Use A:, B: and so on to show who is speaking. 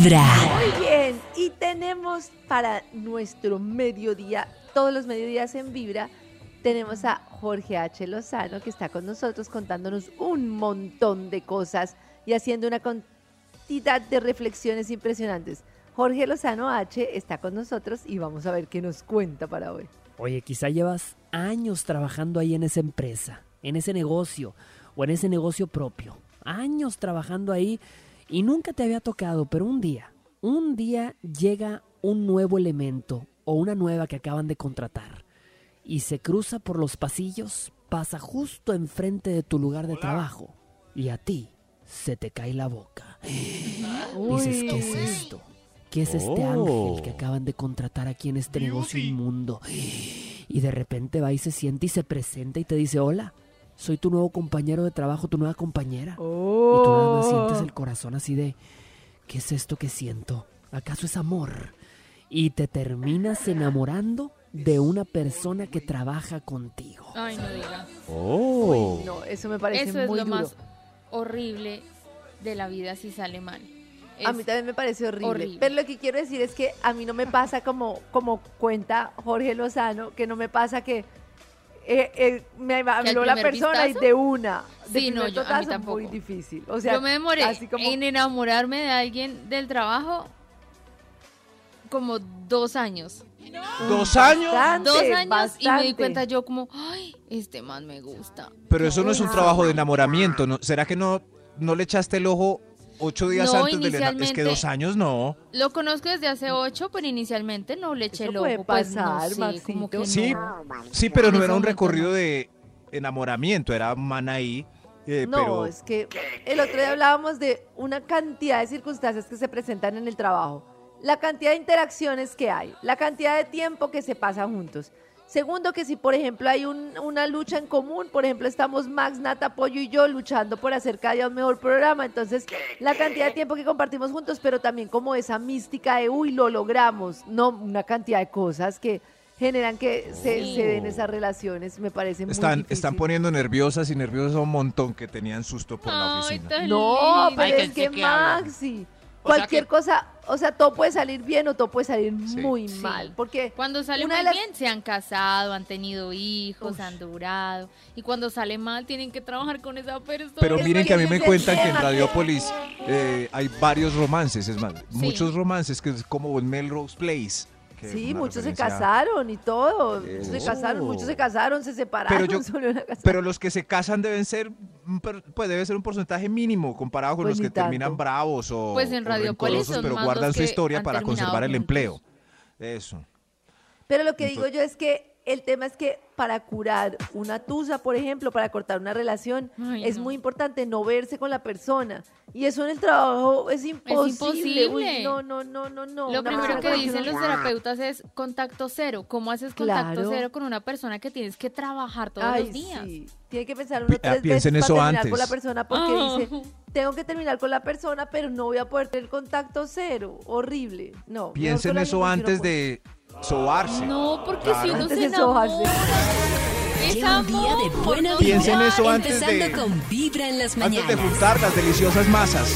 A: Vibra.
B: Muy bien, y tenemos para nuestro mediodía, todos los mediodías en Vibra, tenemos a Jorge H. Lozano que está con nosotros contándonos un montón de cosas y haciendo una cantidad de reflexiones impresionantes. Jorge Lozano H está con nosotros y vamos a ver qué nos cuenta para hoy.
C: Oye, quizá llevas años trabajando ahí en esa empresa, en ese negocio o en ese negocio propio. Años trabajando ahí y nunca te había tocado, pero un día, un día llega un nuevo elemento o una nueva que acaban de contratar y se cruza por los pasillos, pasa justo enfrente de tu lugar de trabajo y a ti se te cae la boca. Dices, ¿qué es esto? ¿Qué es este ángel que acaban de contratar aquí en este negocio inmundo? Y de repente va y se siente y se presenta y te dice, hola, soy tu nuevo compañero de trabajo, tu nueva compañera. Y tú nada más sientes el corazón así de, ¿qué es esto que siento? ¿Acaso es amor? Y te terminas enamorando de una persona que trabaja contigo.
D: Ay, no diga.
B: Uy, no, eso me parece
D: Eso es
B: muy
D: lo
B: duro.
D: más horrible de la vida si sale mal.
B: A mí también me parece horrible.
D: horrible.
B: Pero lo que quiero decir es que a mí no me pasa como, como cuenta Jorge Lozano, que no me pasa que eh, eh, me habló la persona
D: vistazo?
B: y de una. De
D: Sí, no, yo- a mí tampoco.
B: muy difícil. O sea,
D: Yo me demoré
B: así como-
D: en enamorarme de alguien del trabajo como dos años.
E: ¿Dos años?
B: Bastante,
D: Dos años y me di cuenta yo como, ay, este man me gusta.
E: Pero eso no es un trabajo de enamoramiento, ¿no? ¿Será que no, no le echaste el ojo ocho días
D: No,
E: antes del Es que dos años no.
D: Lo conozco desde hace ocho, pero inicialmente no le eché el
B: puede.
D: Pues no
B: pasar,
D: que
E: Sí,
D: no.
E: sí, pero no era un recorrido de enamoramiento, era un man ahí. eh,
B: No,
E: pero
B: es que el otro día hablábamos de una cantidad de circunstancias que se presentan en el trabajo. La cantidad de interacciones que hay, la cantidad de tiempo que se pasa juntos. Segundo, que si por ejemplo hay un- una lucha en común, por ejemplo estamos Max, Nata, Pollo y yo luchando por hacer cada día un mejor programa, entonces la cantidad de tiempo que compartimos juntos, pero también como esa mística de, uy, lo logramos, no, una cantidad de cosas que generan que se,
D: Sí.
B: se den esas relaciones, me parece muy
E: están,
B: difícil.
E: están poniendo nerviosas y nerviosas a un montón que tenían susto por la oficina.
B: No, pero
F: Ay,
B: es
F: que-
B: que
F: hablan.
B: Maxi,
F: O sea
B: cualquier
F: que-
B: cosa, o sea, todo puede salir bien o todo puede salir muy
D: Sí.
B: mal, porque
D: Cuando sale
B: una
D: muy
B: las-
D: bien, se han casado, han tenido hijos,
B: Uf.
D: han durado. Y cuando sale mal, tienen que trabajar con esa persona.
E: Pero miren que a mí me cuentan que en. Radiopolis eh, hay varios romances, es más,
D: Sí.
E: muchos romances que es como en Melrose Place.
B: sí, muchos se casaron y todo, muchos se
E: Eso.
B: casaron, muchos se casaron, se separaron,
E: Pero yo- los que se casan deben ser, pues debe ser un porcentaje mínimo comparado con
B: Pues
E: los que terminan
B: tanto.
E: bravos o,
D: Pues en
E: o
D: Radiopolis
E: rencorosos,
D: son
E: pero
D: más
E: guardan
D: los
E: su historia para conservar el
D: juntos.
E: empleo. Eso.
B: Pero lo que digo
E: Entonces-
B: yo es que el tema es que para curar una tusa, por ejemplo, para cortar una relación,
D: Ay,
B: es
D: no.
B: muy importante no verse con la persona. Y eso en el trabajo es imposible. Uy,
D: imposible.
B: no, no, no, no, no.
D: Lo
B: Una
D: primero que dicen los terapeutas es contacto cero. ¿Cómo haces contacto
B: Claro.
D: cero con una persona que tienes que trabajar todos
B: Ay,
D: los días?
B: sí. Tiene que pensar uno
E: ah,
B: tres
E: piensen
B: veces
E: eso
B: para terminar
E: antes.
B: con la persona porque
D: Ah.
B: dice, tengo que terminar con la persona, pero no voy a poder tener contacto cero. Horrible. No.
E: Piensen eso antes de sobarse.
D: No, porque si
E: Claro.
D: uno
B: Antes
D: se enamora. Es
A: Lleva un día de buena
D: no
A: vibra.
E: Piensen eso antes
A: empezando
E: de-
A: con Vibra en las
E: Antes de
A: mañanas.
E: juntar las deliciosas masas.